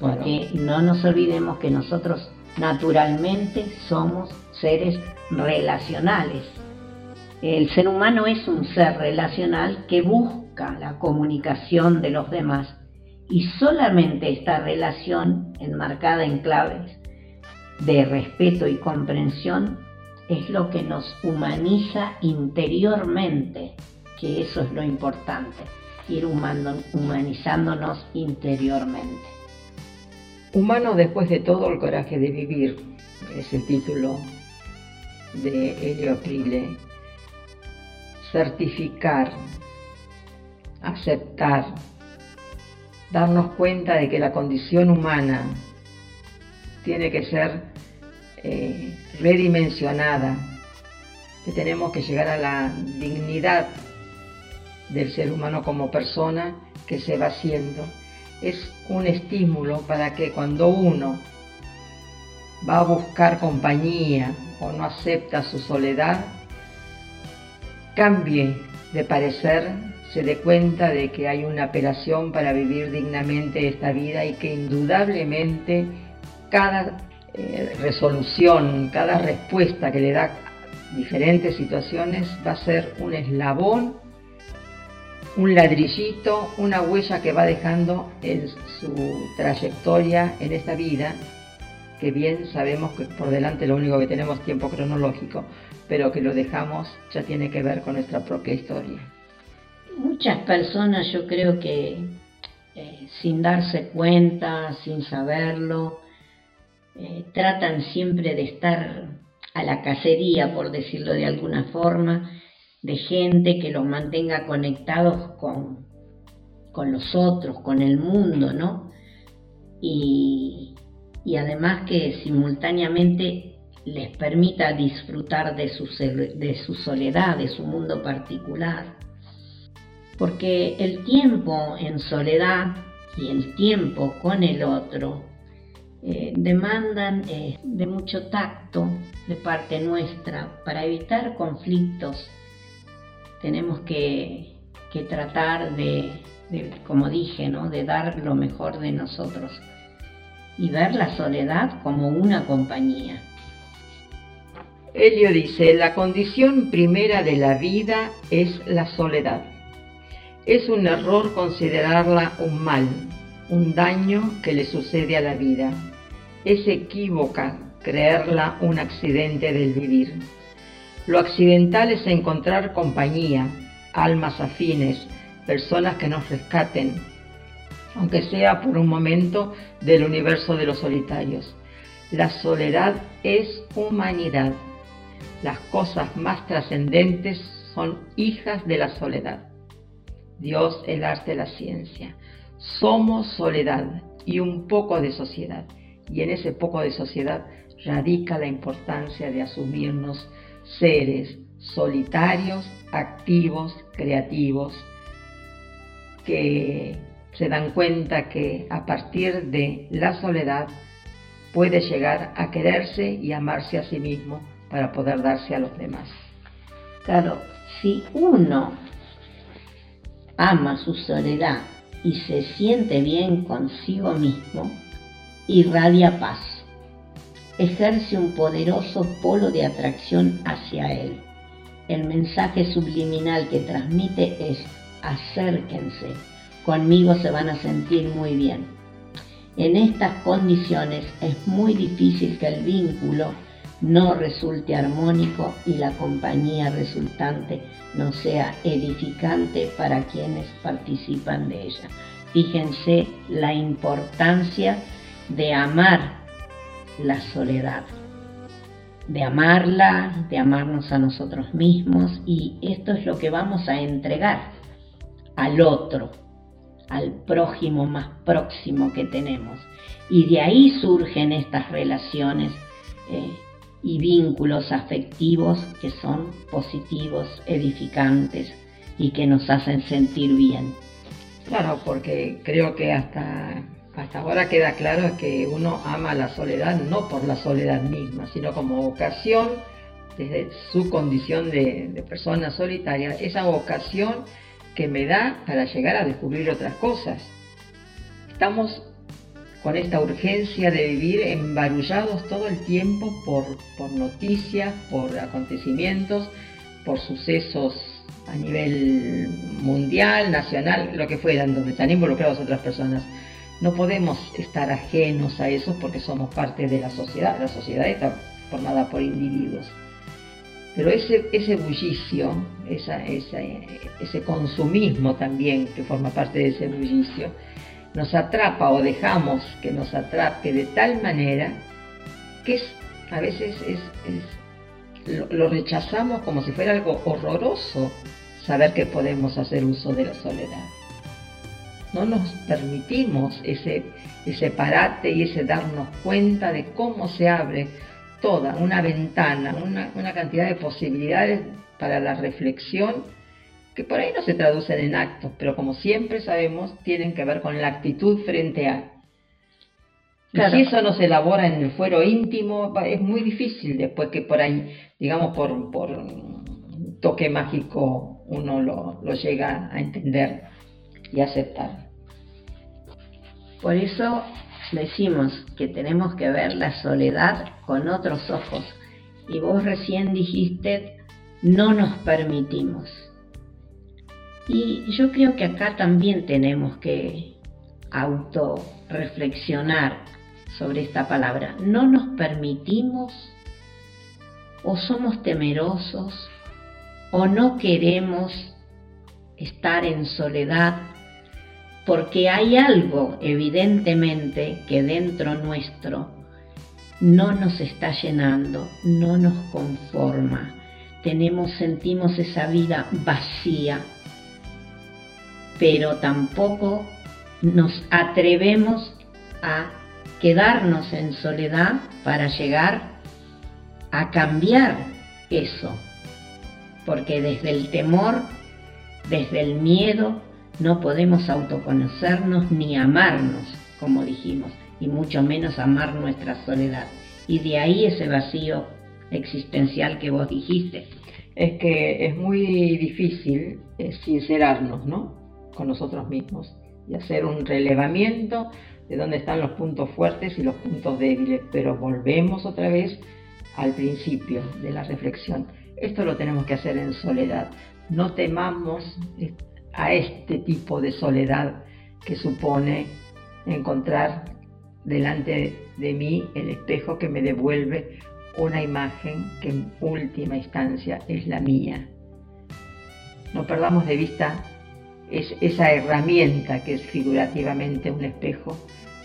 Porque no nos olvidemos que nosotros naturalmente somos seres relacionales. El ser humano es un ser relacional que busca la comunicación de los demás y solamente esta relación enmarcada en claves de respeto y comprensión es lo que nos humaniza interiormente, que eso es lo importante, ir humanizándonos interiormente. Humano después de todo el coraje de vivir, es el título de Elio Aprile. Certificar, aceptar, darnos cuenta de que la condición humana tiene que ser eh, redimensionada, que tenemos que llegar a la dignidad del ser humano como persona que se va haciendo. Es un estímulo para que cuando uno va a buscar compañía o no acepta su soledad, cambie de parecer, se dé cuenta de que hay una operación para vivir dignamente esta vida y que indudablemente cada eh, resolución, cada respuesta que le da a diferentes situaciones va a ser un eslabón un ladrillito, una huella que va dejando en su trayectoria en esta vida, que bien sabemos que por delante lo único que tenemos tiempo cronológico, pero que lo dejamos ya tiene que ver con nuestra propia historia. Muchas personas yo creo que eh, sin darse cuenta, sin saberlo, eh, tratan siempre de estar a la cacería, por decirlo de alguna forma, de gente que los mantenga conectados con, con los otros, con el mundo, ¿no? Y, y además que simultáneamente les permita disfrutar de su, de su soledad, de su mundo particular. Porque el tiempo en soledad y el tiempo con el otro eh, demandan eh, de mucho tacto de parte nuestra para evitar conflictos. Tenemos que, tratar de, como dije, ¿no? de dar lo mejor de nosotros y ver la soledad como una compañía. Elio dice, la condición primera de la vida es la soledad. Es un error considerarla un mal, un daño que le sucede a la vida. Es equívoca creerla un accidente del vivir. Lo accidental es encontrar compañía, almas afines, personas que nos rescaten, aunque sea por un momento del universo de los solitarios. La soledad es humanidad. Las cosas más trascendentes son hijas de la soledad. Dios, el arte, la ciencia. Somos soledad y un poco de sociedad. Y en ese poco de sociedad radica la importancia de asumirnos seres solitarios, activos, creativos, que se dan cuenta que a partir de la soledad puede llegar a quererse y amarse a sí mismo para poder darse a los demás. Claro, si uno ama su soledad y se siente bien consigo mismo, irradia paz. Ejerce un poderoso polo de atracción hacia él. El mensaje subliminal que transmite es acérquense, conmigo se van a sentir muy bien. En estas condiciones es muy difícil que el vínculo no resulte armónico y la compañía resultante no sea edificante para quienes participan de ella. Fíjense la importancia de amar la soledad, de amarla, de amarnos a nosotros mismos y esto es lo que vamos a entregar al otro, al prójimo más próximo que tenemos. Y de ahí surgen estas relaciones eh, y vínculos afectivos que son positivos, edificantes y que nos hacen sentir bien. Claro, porque creo que hasta, hasta ahora queda claro que uno ama la soledad no por la soledad misma, sino como ocasión, desde su condición de, de persona solitaria, esa ocasión que me da para llegar a descubrir otras cosas. Estamos con esta urgencia de vivir embarullados todo el tiempo por, noticias, por acontecimientos, por sucesos a nivel mundial, nacional, lo que fueran, donde están involucradas otras personas. No podemos estar ajenos a eso porque somos parte de la sociedad. La sociedad está formada por individuos. Pero ese bullicio, ese consumismo también que forma parte de ese bullicio, nos atrapa o dejamos que nos atrape de tal manera que es, a veces es, lo, rechazamos como si fuera algo horroroso saber que podemos hacer uso de la soledad. No nos permitimos ese, ese parate y ese darnos cuenta de cómo se abre toda una ventana, una, una cantidad de posibilidades para la reflexión que por ahí no se traducen en actos, pero como siempre sabemos, tienen que ver con la actitud frente a. Y si eso no se elabora en el fuero íntimo, es muy difícil después que por ahí, digamos, por, por toque mágico uno lo, lo llega a entender y aceptar. Por eso decimos que tenemos que ver la soledad con otros ojos. Y vos recién dijiste, no nos permitimos. Y yo creo que acá también tenemos que autorreflexionar sobre esta palabra. No nos permitimos o somos temerosos o no queremos estar en soledad porque hay algo evidentemente que dentro nuestro no nos está llenando, no nos conforma. Tenemos, sentimos esa vida vacía, pero tampoco nos atrevemos a quedarnos en soledad para llegar a cambiar eso. Porque desde el temor, desde el miedo, no podemos autoconocernos ni amarnos, como dijimos. y mucho menos amar nuestra soledad. Y de ahí ese vacío existencial que vos dijiste. Es que es muy difícil eh, sincerarnos, ¿no? Con nosotros mismos y hacer un relevamiento de dónde están los puntos fuertes y los puntos débiles, pero volvemos otra vez al principio de la reflexión. Esto lo tenemos que hacer en soledad. No temamos a este tipo de soledad que supone encontrar delante de mí el espejo que me devuelve una imagen que en última instancia es la mía. No perdamos de vista esa herramienta que es figurativamente un espejo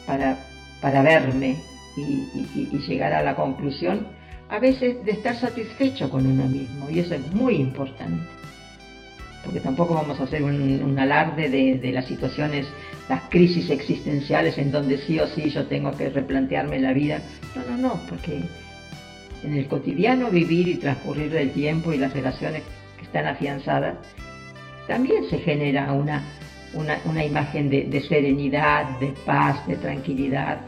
para, para verme y, llegar a la conclusión a veces de estar satisfecho con uno mismo y eso es muy importante porque tampoco vamos a hacer un, alarde de, de, las situaciones, las crisis existenciales en donde sí o sí yo tengo que replantearme la vida. No, no, no, porque en el cotidiano vivir y transcurrir del tiempo y las relaciones que están afianzadas, también se genera una, una, imagen de, serenidad, de paz, de tranquilidad,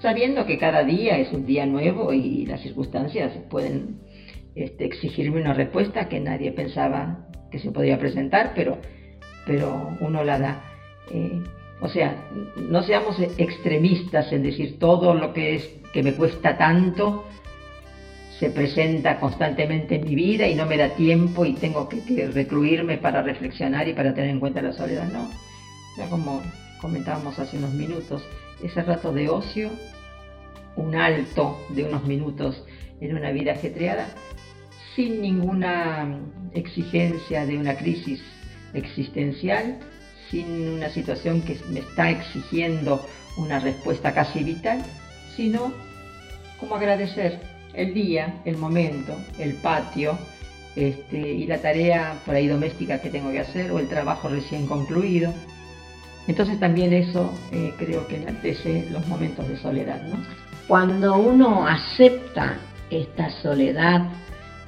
sabiendo que cada día es un día nuevo y las circunstancias pueden este, exigirme una respuesta que nadie pensaba que se podía presentar, pero, pero uno la da. Eh, o sea, no seamos extremistas en decir todo lo que es que me cuesta tanto se presenta constantemente en mi vida y no me da tiempo y tengo que, recluirme para reflexionar y para tener en cuenta la soledad, no. Ya como comentábamos hace unos minutos, ese rato de ocio, un alto de unos minutos en una vida ajetreada, sin ninguna exigencia de una crisis existencial, sin una situación que me está exigiendo una respuesta casi vital, sino como agradecer el día, el momento, el patio este, y la tarea por ahí doméstica que tengo que hacer o el trabajo recién concluido. Entonces también eso eh, creo que enaltece los momentos de soledad. ¿no? Cuando uno acepta esta soledad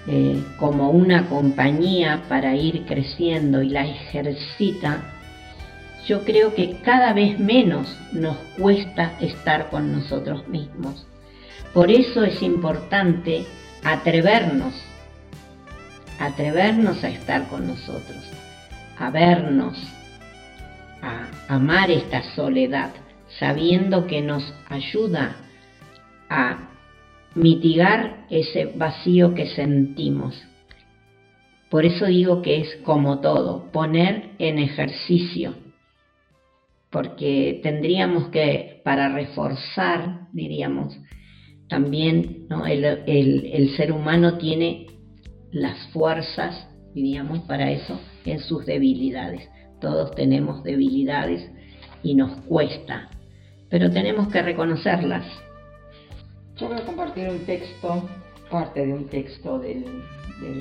eh, como una compañía para ir creciendo y la ejercita, yo creo que cada vez menos nos cuesta estar con nosotros mismos. Por eso es importante atrevernos, atrevernos a estar con nosotros, a vernos, a amar esta soledad, sabiendo que nos ayuda a mitigar ese vacío que sentimos. Por eso digo que es como todo, poner en ejercicio, porque tendríamos que, para reforzar, diríamos, también ¿no? el, ser humano tiene las fuerzas, diríamos, para eso en sus debilidades. Todos tenemos debilidades y nos cuesta, pero tenemos que reconocerlas. Yo voy a compartir un texto, parte de un texto del,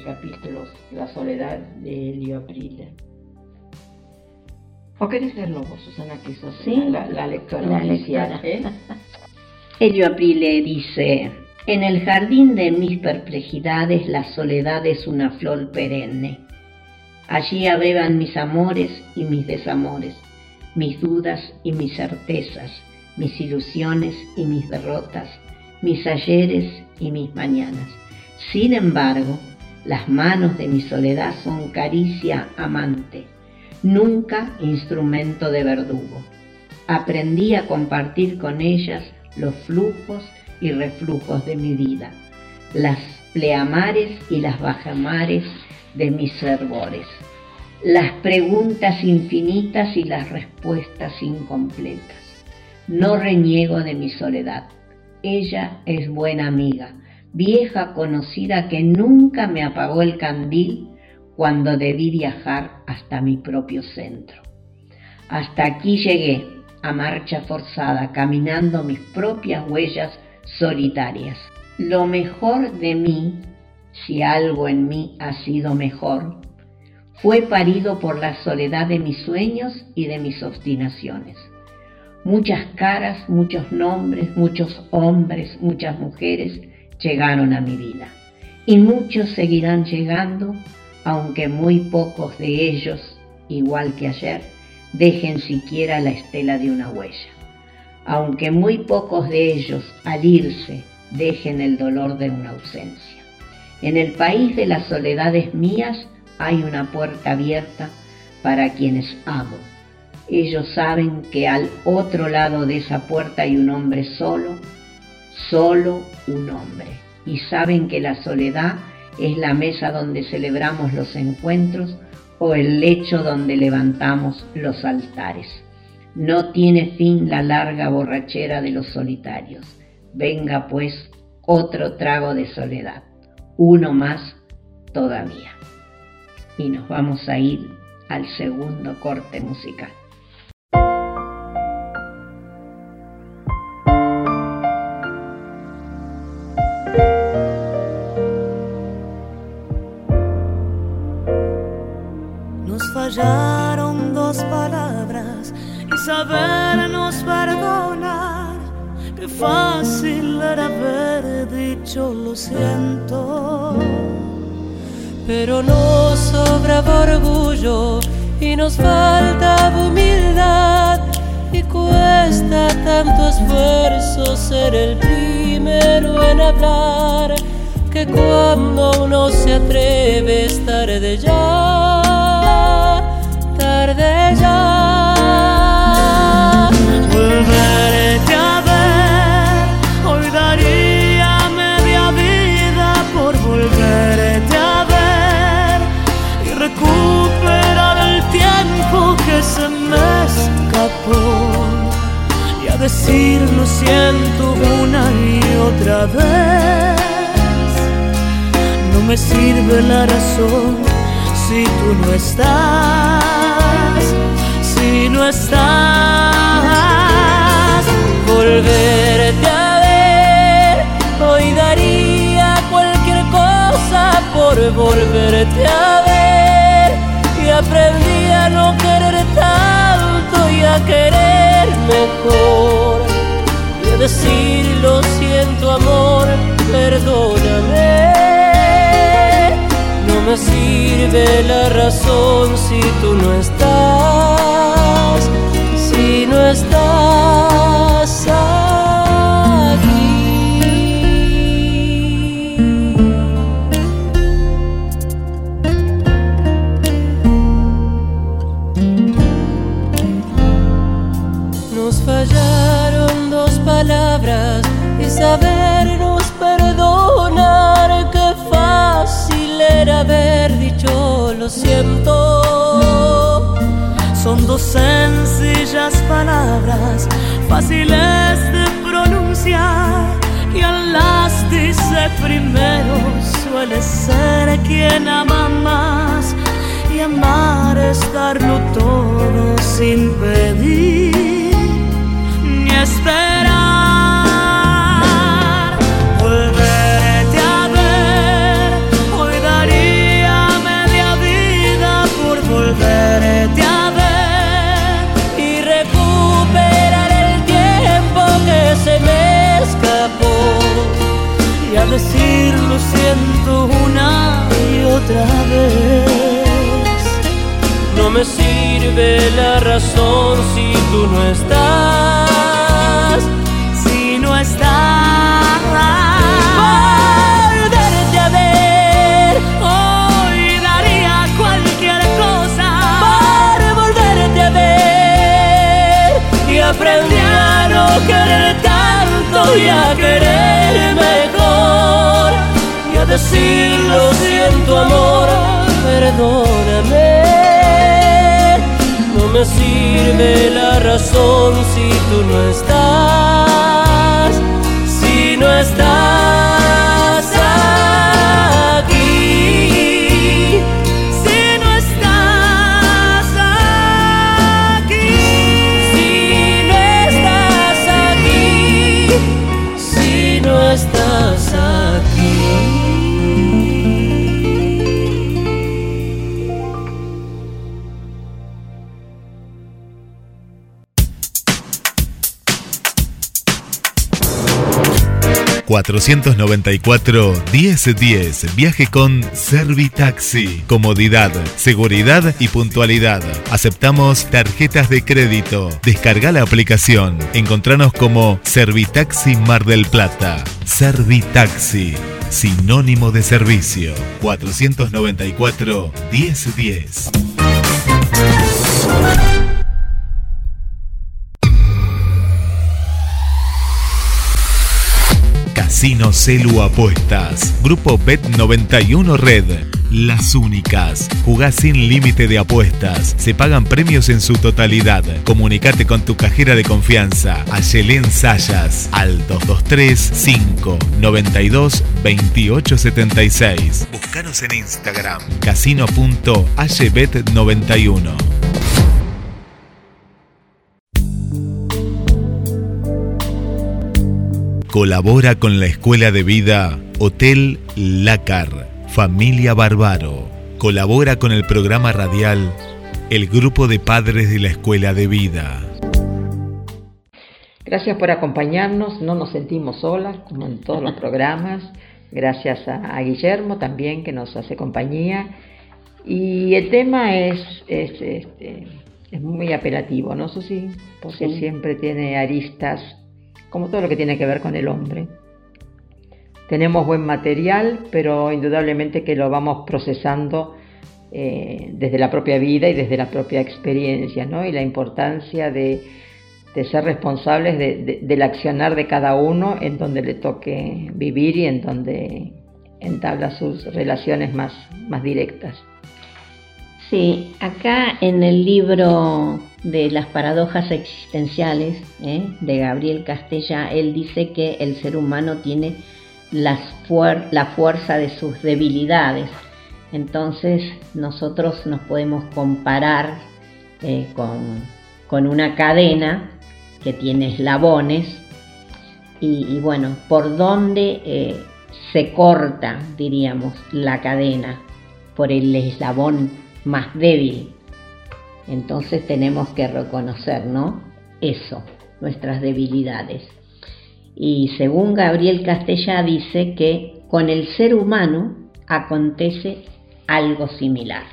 capítulo La soledad de Elio Aprile. ¿O querés leerlo vos, Susana, que sos ¿Sí? la, lectora la lectora. ¿eh? <laughs> Elio Aprile dice, en el jardín de mis perplejidades la soledad es una flor perenne. Allí abrevan mis amores y mis desamores, mis dudas y mis certezas, mis ilusiones y mis derrotas, mis ayeres y mis mañanas. Sin embargo, las manos de mi soledad son caricia amante, nunca instrumento de verdugo. Aprendí a compartir con ellas los flujos y reflujos de mi vida, las pleamares y las bajamares de mis fervores, las preguntas infinitas y las respuestas incompletas. No reniego de mi soledad. Ella es buena amiga, vieja conocida que nunca me apagó el candil cuando debí viajar hasta mi propio centro. Hasta aquí llegué, a marcha forzada, caminando mis propias huellas solitarias. Lo mejor de mí, si algo en mí ha sido mejor, fue parido por la soledad de mis sueños y de mis obstinaciones. Muchas caras, muchos nombres, muchos hombres, muchas mujeres llegaron a mi vida. Y muchos seguirán llegando, aunque muy pocos de ellos, igual que ayer, dejen siquiera la estela de una huella. aunque muy pocos de ellos al irse dejen el dolor de una ausencia. En el país de las soledades mías hay una puerta abierta para quienes amo. Ellos saben que al otro lado de esa puerta hay un hombre solo, solo un hombre. Y saben que la soledad es la mesa donde celebramos los encuentros o el lecho donde levantamos los altares. No tiene fin la larga borrachera de los solitarios. Venga pues otro trago de soledad, uno más todavía. Y nos vamos a ir al segundo corte musical. Pero nos sobraba orgullo y nos falta humildad. Y cuesta tanto esfuerzo ser el primero en hablar que cuando uno se atreve es tarde ya, lo siento una y otra vez no me sirve la razón si tú no estás, si no estás. Volverte a ver, hoy daría cualquier cosa por volverte a ver. Y aprendí a no querer tanto y a querer mejor. Y a decir lo siento amor, perdóname. No me sirve la razón si tú no estás, si no estás sabernos perdonar, qué fácil era haber dicho lo siento. Son dos sencillas palabras, fáciles de pronunciar. Quien las dice primero suele ser quien ama más. Y amar es darlo todo sin pedir ni esperar. Decir lo siento una y otra vez. No me sirve la razón si tú no estás, si no estás. Volverte a ver, hoy daría cualquier cosa por volverte a ver. Y aprendí a no querer tanto y a querer mejor. Y a decir lo siento amor, perdóname. No me sirve la razón si tú no estás, si no estás 494-1010. Viaje con Servitaxi. Comodidad, seguridad y puntualidad. Aceptamos tarjetas de crédito. Descarga la aplicación. Encontranos como Servitaxi Mar del Plata. Servitaxi. Sinónimo de servicio. 494-1010. Casino Celu Apuestas. Grupo Bet91 Red. Las únicas. Jugás sin límite de apuestas. Se pagan premios en su totalidad. Comunicate con tu cajera de confianza. Ayelén Sayas. Al 223 592 2876. Búscanos en Instagram. Casino.aybet91. Colabora con la Escuela de Vida Hotel Lácar, Familia Barbaro. Colabora con el programa radial El Grupo de Padres de la Escuela de Vida. Gracias por acompañarnos, no nos sentimos solas como en todos los programas. Gracias a, a Guillermo también que nos hace compañía. Y el tema es, es, este, es muy apelativo, ¿no, Susi? Porque Sí. siempre tiene aristas, como todo lo que tiene que ver con el hombre. Tenemos buen material, pero indudablemente que lo vamos procesando eh, desde la propia vida y desde la propia experiencia, ¿no? Y la importancia de, ser responsables de- del accionar de cada uno en donde le toque vivir y en donde entabla sus relaciones más, más directas. Sí, acá en el libro de las paradojas existenciales ¿eh? de Gabriel Castella, él dice que el ser humano tiene la fuerza de sus debilidades. Entonces nosotros nos podemos comparar eh, con, una cadena que tiene eslabones y, y bueno, por dónde eh, se corta, diríamos, la cadena, por el eslabón más débil. Entonces tenemos que reconocer, ¿no? Eso, nuestras debilidades. Y según Gabriel Castella dice que con el ser humano acontece algo similar.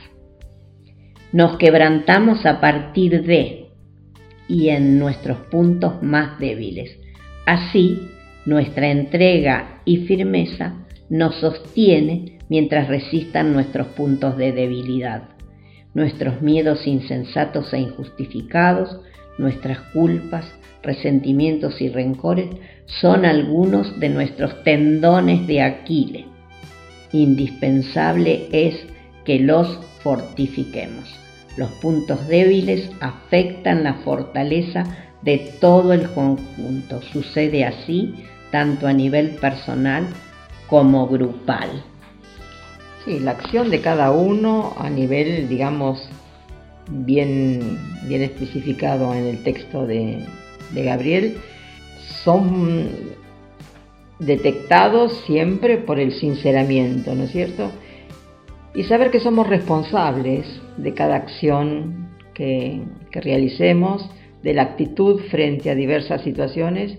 Nos quebrantamos a partir de y en nuestros puntos más débiles. Así, nuestra entrega y firmeza nos sostiene mientras resistan nuestros puntos de debilidad, nuestros miedos insensatos e injustificados, nuestras culpas, resentimientos y rencores son algunos de nuestros tendones de Aquiles. Indispensable es que los fortifiquemos. Los puntos débiles afectan la fortaleza de todo el conjunto. Sucede así tanto a nivel personal como grupal. Sí, la acción de cada uno a nivel, digamos, bien, bien especificado en el texto de, Gabriel, son detectados siempre por el sinceramiento, ¿no es cierto? Y saber que somos responsables de cada acción que, que realicemos, de la actitud frente a diversas situaciones,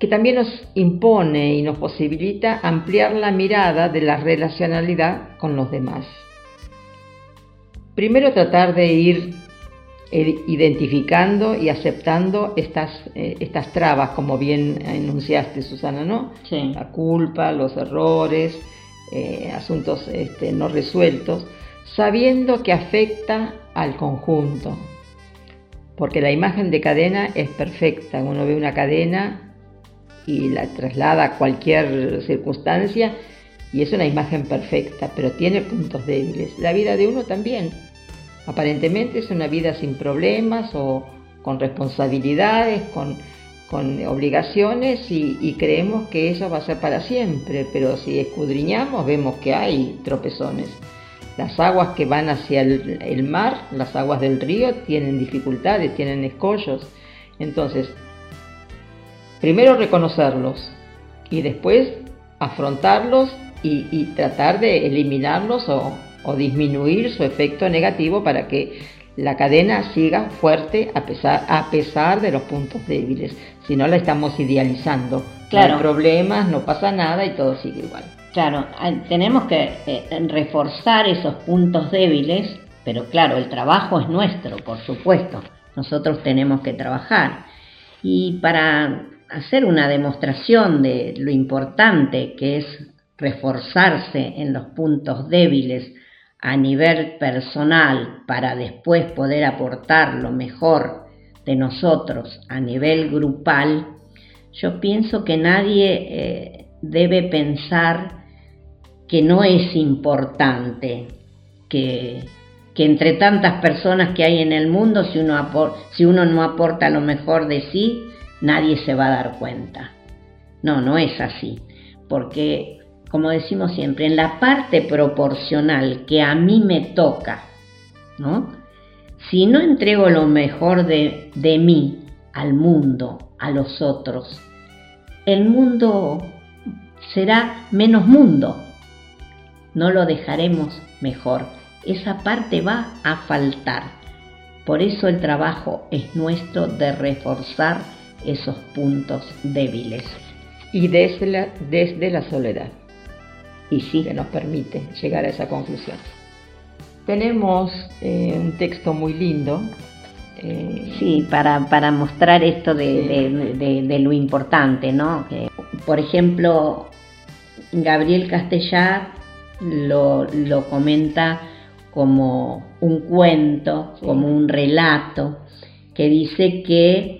que también nos impone y nos posibilita ampliar la mirada de la relacionalidad con los demás. Primero tratar de ir eh, identificando y aceptando estas, eh, estas trabas, como bien enunciaste, Susana, ¿no? Sí. La culpa, los errores, eh, asuntos este, no resueltos, sabiendo que afecta al conjunto. Porque la imagen de cadena es perfecta. Uno ve una cadena y la traslada a cualquier circunstancia y es una imagen perfecta, pero tiene puntos débiles. La vida de uno también. Aparentemente es una vida sin problemas o con responsabilidades, con, con obligaciones y, creemos que eso va a ser para siempre, pero si escudriñamos vemos que hay tropezones. Las aguas que van hacia el, el mar, las aguas del río, tienen dificultades, tienen escollos. Entonces, primero reconocerlos y después afrontarlos y, y tratar de eliminarlos o, o, disminuir su efecto negativo para que la cadena siga fuerte a pesar, a pesar de los puntos débiles. Si no la estamos idealizando, Claro. Claro. No hay problemas, no pasa nada y todo sigue igual. Claro, ah, tenemos que eh, reforzar esos puntos débiles, pero claro, el trabajo es nuestro, por supuesto. Nosotros tenemos que trabajar. Y para hacer una demostración de lo importante que es reforzarse en los puntos débiles a nivel personal para después poder aportar lo mejor de nosotros a nivel grupal, yo pienso que nadie eh, debe pensar que no es importante, que, que entre tantas personas que hay en el mundo, si uno, si uno no aporta lo mejor de sí, nadie se va a dar cuenta. No, no es así, porque como decimos siempre, en la parte proporcional que a mí me toca, ¿no? Si no entrego lo mejor de, de mí al mundo, a los otros, el mundo será menos mundo. No lo dejaremos mejor. Esa parte va a faltar. Por eso el trabajo es nuestro de reforzar esos puntos débiles. Y desde la, desde la soledad, Y sí, que nos permite llegar a esa conclusión. Tenemos eh, un texto muy lindo. eh, Sí, para, para mostrar esto de, Sí. de- de- de lo importante, ¿no? Por ejemplo, Gabriel Castellar lo, lo comenta como un cuento, Sí. como un relato, que dice que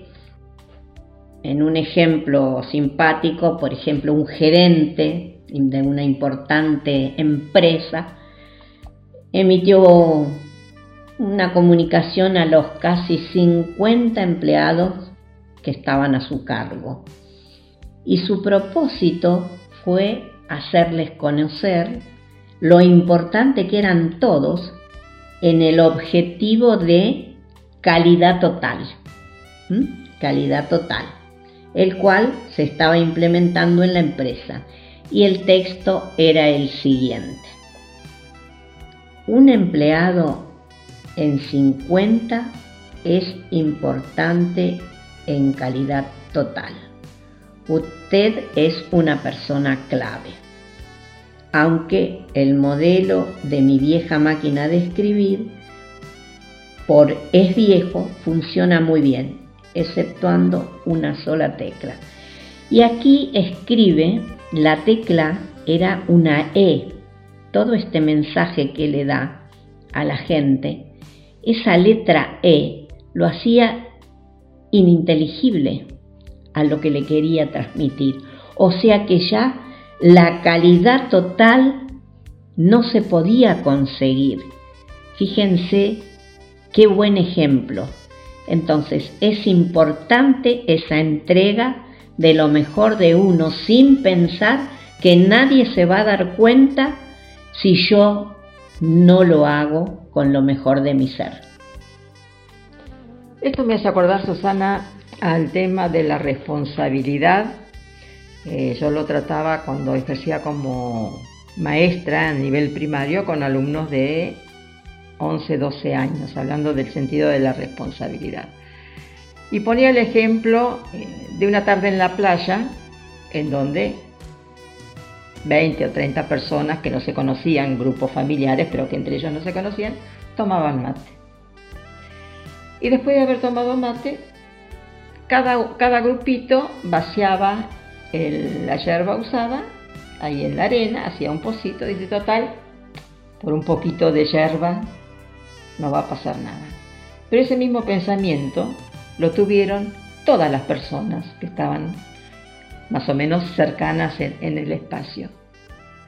en un ejemplo simpático, por ejemplo, un gerente de una importante empresa emitió una comunicación a los casi 50 empleados que estaban a su cargo. Y su propósito fue hacerles conocer lo importante que eran todos en el objetivo de calidad total. Calidad total, el cual se estaba implementando en la empresa. Y el texto era el siguiente. Un empleado en 50 es importante en calidad total. Usted es una persona clave. Aunque el modelo de mi vieja máquina de escribir por es viejo funciona muy bien, exceptuando una sola tecla. Y aquí escribe, la tecla era una E. Todo este mensaje que le da a la gente, esa letra E lo hacía ininteligible a lo que le quería transmitir. O sea que ya la calidad total no se podía conseguir. Fíjense qué buen ejemplo. Entonces es importante esa entrega de lo mejor de uno sin pensar que nadie se va a dar cuenta si yo no lo hago con lo mejor de mi ser. Esto me hace acordar, Susana, al tema de la responsabilidad. Eh, yo lo trataba cuando ejercía como maestra a nivel primario con alumnos de 11, 12 años, hablando del sentido de la responsabilidad. Y ponía el ejemplo eh, de una tarde en la playa, en donde 20 o 30 personas que no se conocían, grupos familiares, pero que entre ellos no se conocían, tomaban mate. Y después de haber tomado mate, cada, cada grupito vaciaba la yerba usada ahí en la arena, hacía un pocito, dice total, por un poquito de yerba no va a pasar nada. Pero ese mismo pensamiento lo tuvieron todas las personas que estaban más o menos cercanas en, en el espacio.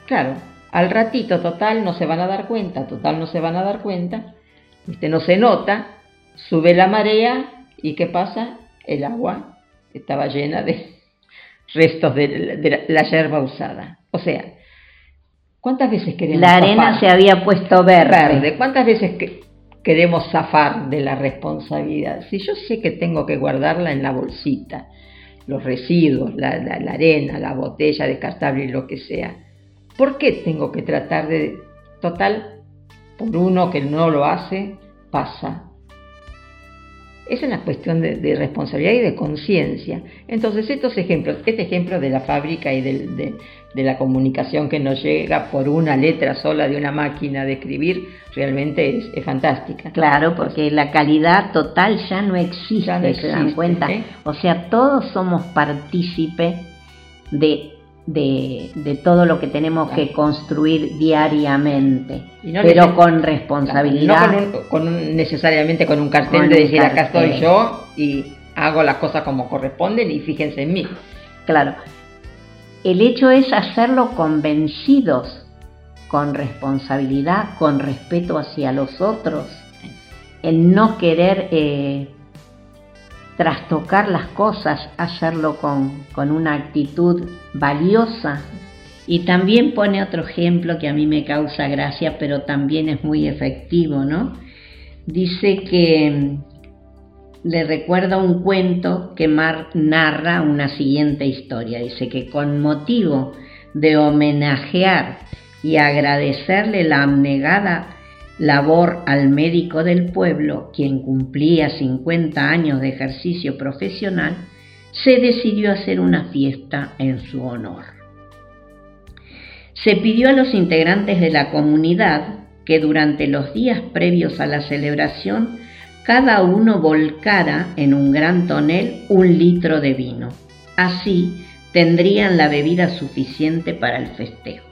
Claro, al ratito total no se van a dar cuenta, total no se van a dar cuenta, ¿viste? no se nota, sube la marea y ¿qué pasa? El agua estaba llena de <laughs> restos de, la- de la, la yerba usada. O sea, ¿cuántas veces queremos La arena se había puesto verde. verde. ¿Cuántas veces que queremos zafar de la responsabilidad? Si yo sé que tengo que guardarla en la bolsita, los residuos, la, la- la arena, la botella descartable y lo que sea, ¿por qué tengo que tratar de, total, por uno que no lo hace, pasa? es una cuestión de, responsabilidad y de conciencia. Entonces, estos ejemplos, este ejemplo de la fábrica y de, la comunicación que nos llega por una letra sola de una máquina de escribir, realmente es, fantástica. Claro, porque la calidad total ya no existe, se dan cuenta. ¿eh? O sea, todos somos partícipes de de, todo lo que tenemos que construir diariamente, pero con responsabilidad. no con necesariamente con un cartel de decir acá estoy yo y hago las cosas como corresponden y fíjense en mí. Claro, el hecho es hacerlo convencidos, con responsabilidad, con respeto hacia los otros, en no querer eh, trastocar las cosas, hacerlo con, con una actitud valiosa. Y también pone otro ejemplo que a mí me causa gracia, pero también es muy efectivo, ¿no? Dice que le recuerda un cuento que Mar narra una siguiente historia. Dice que con motivo de homenajear y agradecerle la abnegada labor al médico del pueblo, quien cumplía 50 años de ejercicio profesional, se decidió hacer una fiesta en su honor. Se pidió a los integrantes de la comunidad que durante los días previos a la celebración cada uno volcara en un gran tonel un litro de vino. Así tendrían la bebida suficiente para el festejo.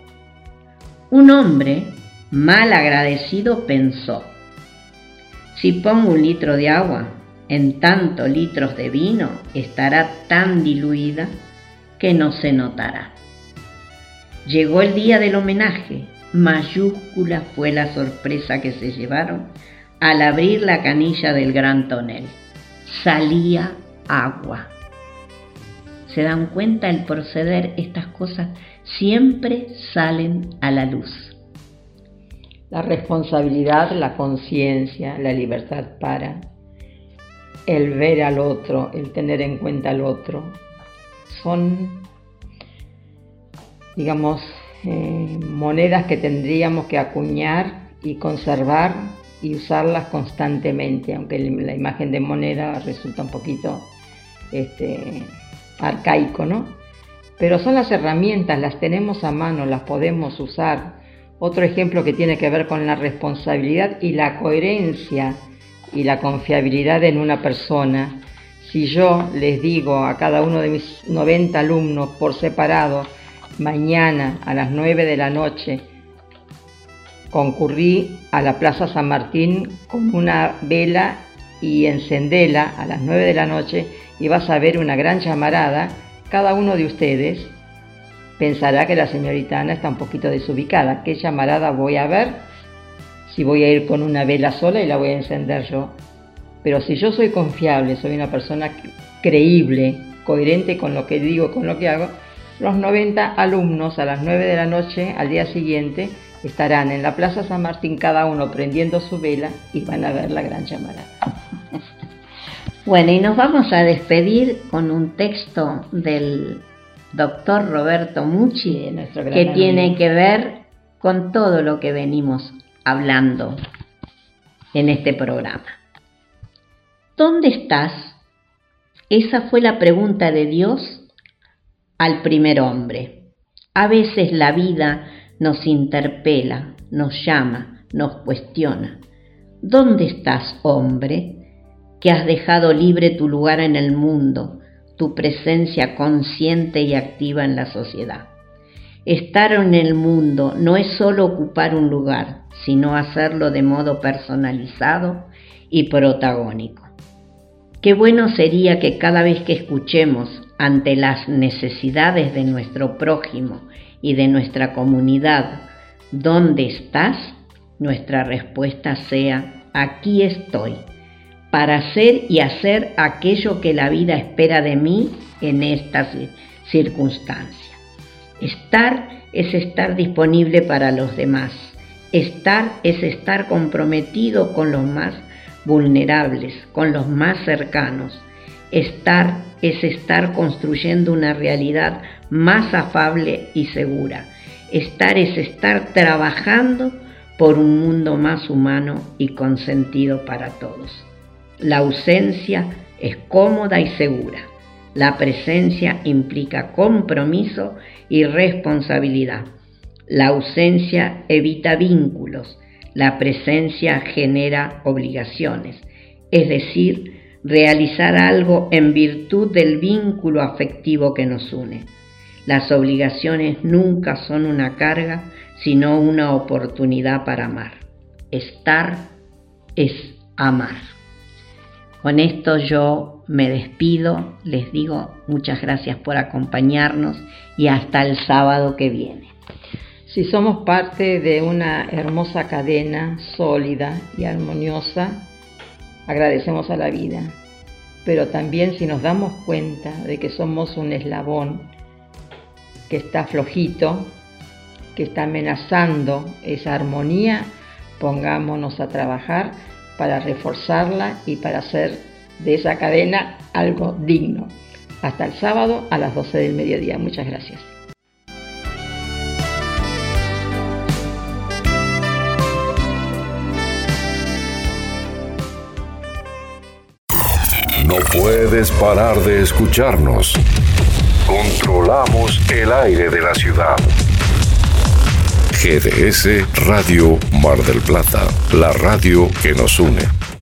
Un hombre Mal agradecido pensó, si pongo un litro de agua en tantos litros de vino, estará tan diluida que no se notará. Llegó el día del homenaje, mayúscula fue la sorpresa que se llevaron al abrir la canilla del gran tonel. Salía agua. ¿Se dan cuenta el proceder? Estas cosas siempre salen a la luz la responsabilidad, la conciencia, la libertad para, el ver al otro, el tener en cuenta al otro, son, digamos, eh, monedas que tendríamos que acuñar y conservar y usarlas constantemente, aunque la imagen de moneda resulta un poquito este, arcaico, ¿no? Pero son las herramientas, las tenemos a mano, las podemos usar otro ejemplo que tiene que ver con la responsabilidad y la coherencia y la confiabilidad en una persona. Si yo les digo a cada uno de mis 90 alumnos por separado, mañana a las 9 de la noche, concurrí a la Plaza San Martín con una vela y encendela a las 9 de la noche y vas a ver una gran llamarada, cada uno de ustedes pensará que la señorita Ana está un poquito desubicada. ¿Qué llamarada voy a ver? Si voy a ir con una vela sola y la voy a encender yo. Pero si yo soy confiable, soy una persona creíble, coherente con lo que digo, con lo que hago, los 90 alumnos a las 9 de la noche al día siguiente estarán en la Plaza San Martín cada uno prendiendo su vela y van a ver la gran llamarada. <laughs> Bueno, y nos vamos a despedir con un texto del doctor Roberto Mucci, que tiene que ver con todo lo que venimos hablando en este programa. ¿Dónde estás? Esa fue la pregunta de Dios al primer hombre. A veces la vida nos interpela, nos llama, nos cuestiona. ¿Dónde estás, hombre, que has dejado libre tu lugar en el mundo, tu presencia consciente y activa en la sociedad. Estar en el mundo no es solo ocupar un lugar, sino hacerlo de modo personalizado y protagónico. Qué bueno sería que cada vez que escuchemos ante las necesidades de nuestro prójimo y de nuestra comunidad, ¿dónde estás? Nuestra respuesta sea, aquí estoy para hacer y hacer aquello que la vida espera de mí en estas circunstancias. Estar es estar disponible para los demás. Estar es estar comprometido con los más vulnerables, con los más cercanos. Estar es estar construyendo una realidad más afable y segura. Estar es estar trabajando por un mundo más humano y con sentido para todos. La ausencia es cómoda y segura. La presencia implica compromiso y responsabilidad. La ausencia evita vínculos. La presencia genera obligaciones, es decir, realizar algo en virtud del vínculo afectivo que nos une. Las obligaciones nunca son una carga, sino una oportunidad para amar. Estar es amar. Con esto yo me despido, les digo muchas gracias por acompañarnos y hasta el sábado que viene. Si somos parte de una hermosa cadena sólida y armoniosa, agradecemos a la vida. Pero también si nos damos cuenta de que somos un eslabón que está flojito, que está amenazando esa armonía, pongámonos a trabajar para reforzarla y para hacer de esa cadena algo digno. Hasta el sábado a las 12 del mediodía. Muchas gracias. Puedes parar de escucharnos. Controlamos el aire de la ciudad. GDS Radio Mar del Plata, la radio que nos une.